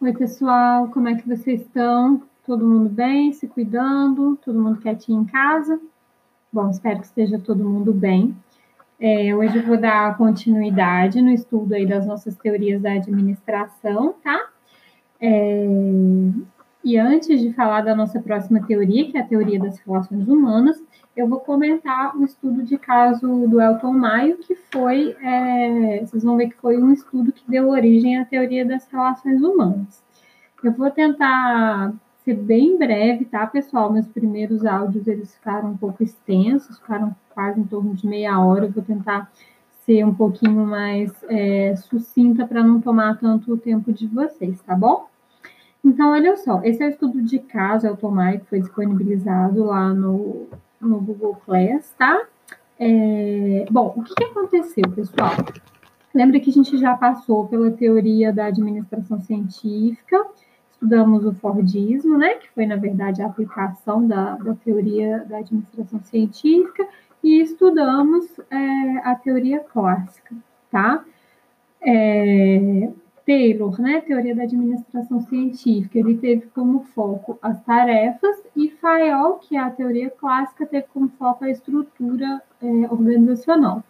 Oi, pessoal, como é que vocês estão? Todo mundo bem, se cuidando? Todo mundo quietinho em casa? Bom, espero que esteja todo mundo bem. É, hoje eu vou dar continuidade no estudo aí das nossas teorias da administração, tá? É, e antes de falar da nossa próxima teoria, que é a teoria das relações humanas, eu vou comentar o estudo de caso do Elton Maio, que foi, é, vocês vão ver que foi um estudo que deu origem à teoria das relações humanas. Eu vou tentar ser bem breve, tá, pessoal? Meus primeiros áudios, eles ficaram um pouco extensos, ficaram quase em torno de meia hora, eu vou tentar ser um pouquinho mais é, sucinta para não tomar tanto o tempo de vocês, tá bom? Então, olha só, esse é o estudo de caso automático que foi disponibilizado lá no, no Google Class, tá? É, bom, o que, que aconteceu, pessoal? Lembra que a gente já passou pela teoria da administração científica, estudamos o Fordismo, né, que foi, na verdade, a aplicação da, da teoria da administração científica, e estudamos é, a teoria clássica, tá? É, Taylor, né, teoria da administração científica, ele teve como foco as tarefas e Fayol, que é a teoria clássica, teve como foco a estrutura é, organizacional.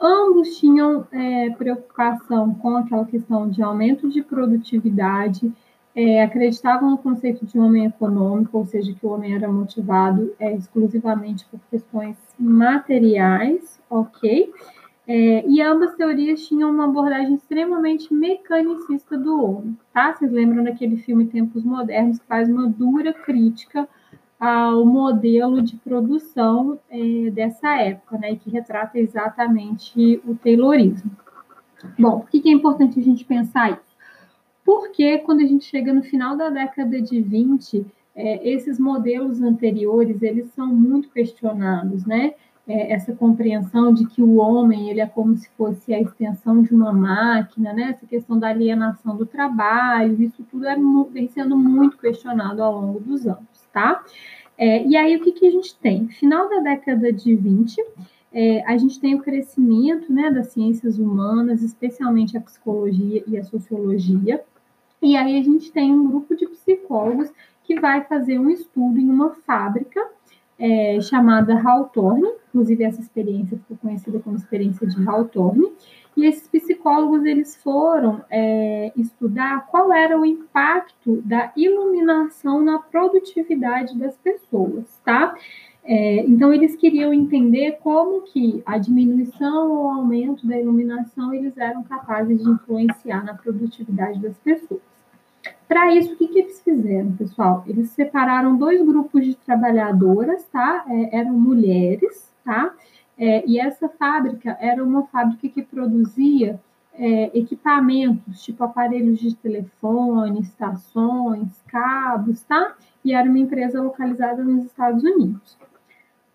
Ambos tinham é, preocupação com aquela questão de aumento de produtividade, é, acreditavam no conceito de homem econômico, ou seja, que o homem era motivado é, exclusivamente por questões materiais, ok? É, e ambas teorias tinham uma abordagem extremamente mecanicista do homem, tá? Vocês lembram daquele filme Tempos Modernos, que faz uma dura crítica ao modelo de produção é, dessa época, né? Que retrata exatamente o Taylorismo. Bom, por que é importante a gente pensar isso? Porque quando a gente chega no final da década de 20, é, esses modelos anteriores, eles são muito questionados, né? É, essa compreensão de que o homem ele é como se fosse a extensão de uma máquina, né? Essa questão da alienação do trabalho, isso tudo é, vem sendo muito questionado ao longo dos anos, tá? É, e aí o que, que a gente tem? Final da década de 20, é, a gente tem o crescimento né, das ciências humanas, especialmente a psicologia e a sociologia, e aí a gente tem um grupo de psicólogos que vai fazer um estudo em uma fábrica é, chamada Hawthorne, inclusive essa experiência ficou conhecida como experiência de Hawthorne, e esses psicólogos eles foram é, estudar qual era o impacto da iluminação na produtividade das pessoas, tá? É, então eles queriam entender como que a diminuição ou aumento da iluminação eles eram capazes de influenciar na produtividade das pessoas. Para isso, o que, que, eles fizeram, pessoal? Eles separaram dois grupos de trabalhadoras, tá? É, eram mulheres, tá? É, e essa fábrica era uma fábrica que produzia é, equipamentos, tipo aparelhos de telefone, estações, cabos, tá? E era uma empresa localizada nos Estados Unidos.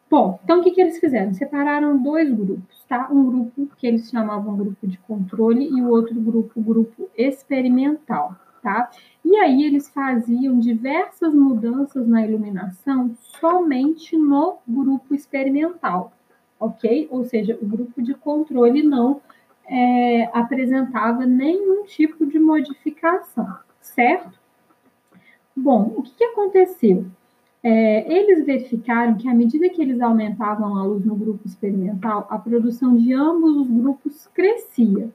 Bom, então o que, que eles fizeram? Separaram dois grupos, tá? Um grupo que eles chamavam grupo de controle e o outro grupo, grupo experimental tá? E aí eles faziam diversas mudanças na iluminação somente no grupo experimental, ok? Ou seja, o grupo de controle não é, apresentava nenhum tipo de modificação, certo? Bom, o que, que aconteceu? É, eles verificaram que à medida que eles aumentavam a luz no grupo experimental, a produção de ambos os grupos crescia.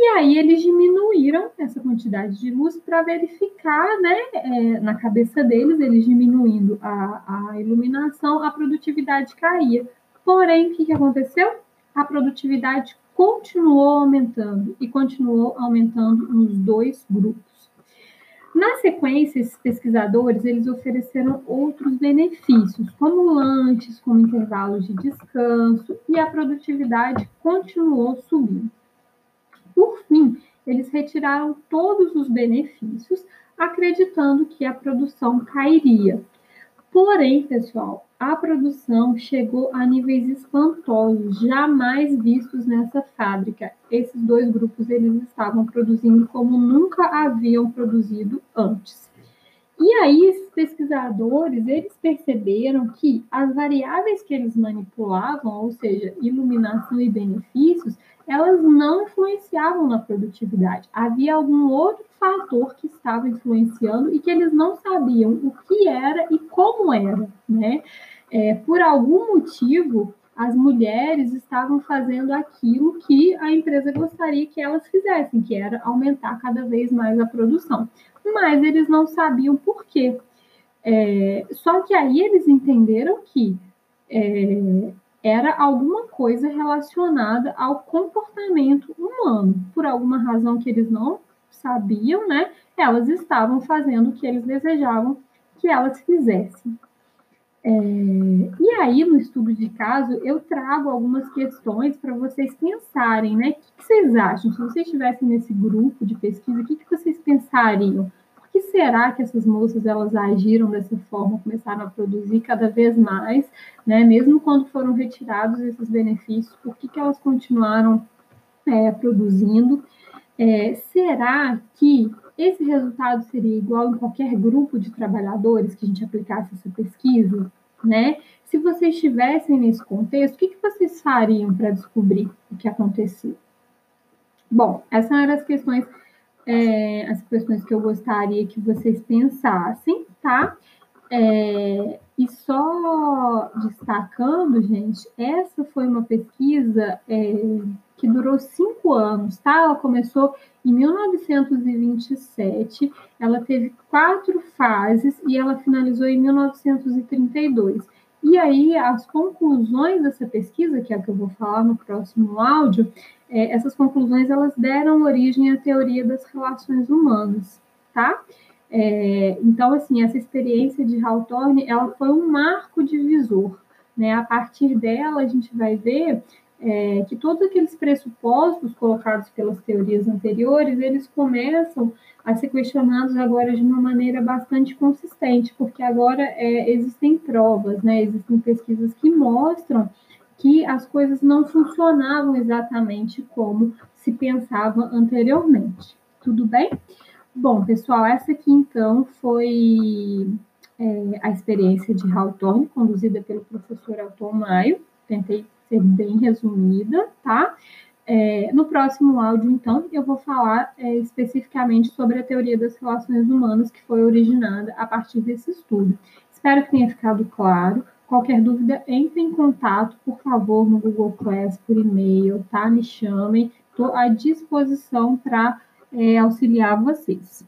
E aí eles diminuíram essa quantidade de luz para verificar, né, é, na cabeça deles, eles diminuindo a, a iluminação, a produtividade caía. Porém, o que, que aconteceu? A produtividade continuou aumentando e continuou aumentando nos dois grupos. Na sequência, esses pesquisadores eles ofereceram outros benefícios, como lanches, como intervalos de descanso, e a produtividade continuou subindo. Por fim, eles retiraram todos os benefícios, acreditando que a produção cairia. Porém, pessoal, a produção chegou a níveis espantosos, jamais vistos nessa fábrica. Esses dois grupos eles estavam produzindo como nunca haviam produzido antes. E aí, esses pesquisadores, eles perceberam que as variáveis que eles manipulavam, ou seja, iluminação e benefícios, elas não influenciavam na produtividade. Havia algum outro fator que estava influenciando e que eles não sabiam o que era e como era, né? É, por algum motivo, as mulheres estavam fazendo aquilo que a empresa gostaria que elas fizessem, que era aumentar cada vez mais a produção. Mas eles não sabiam por quê. É, só que aí eles entenderam que é, era alguma coisa relacionada ao comportamento humano. Por alguma razão que eles não sabiam, né? Elas estavam fazendo o que eles desejavam que elas fizessem. É, e aí, no estudo de caso, eu trago algumas questões para vocês pensarem, né? O que, que, vocês acham? Se vocês estivessem nesse grupo de pesquisa, o que, que vocês pensariam? Por que será que essas moças elas agiram dessa forma, começaram a produzir cada vez mais, né? Mesmo quando foram retirados esses benefícios, por que, que elas continuaram é, produzindo? É, será que esse resultado seria igual em qualquer grupo de trabalhadores que a gente aplicasse essa pesquisa, né? Se vocês estivessem nesse contexto, o que, que vocês fariam para descobrir o que aconteceu? Bom, essas eram as questões, é, as questões que eu gostaria que vocês pensassem, tá? É, e só destacando, gente, essa foi uma pesquisa é, que durou cinco anos, tá? Ela começou em 1927, ela teve quatro fases e ela finalizou em 1932. E aí, as conclusões dessa pesquisa, que é a que eu vou falar no próximo áudio, é, essas conclusões elas deram origem à teoria das relações humanas, tá? É, então, assim, essa experiência de Hawthorne, ela foi um marco divisor, né? A partir dela, a gente vai ver é, que todos aqueles pressupostos colocados pelas teorias anteriores, eles começam a ser questionados agora de uma maneira bastante consistente, porque agora é, existem provas, né? Existem pesquisas que mostram que as coisas não funcionavam exatamente como se pensava anteriormente. Tudo bem? Bom, pessoal, essa aqui então foi é, a experiência de Hawthorne, conduzida pelo professor Alton Maio. Tentei ser bem resumida, tá? É, no próximo áudio, então, eu vou falar é, especificamente sobre a teoria das relações humanas que foi originada a partir desse estudo. Espero que tenha ficado claro. Qualquer dúvida, entre em contato, por favor, no Google Class, por e-mail, tá? Me chamem. Estou à disposição para é, auxiliar vocês.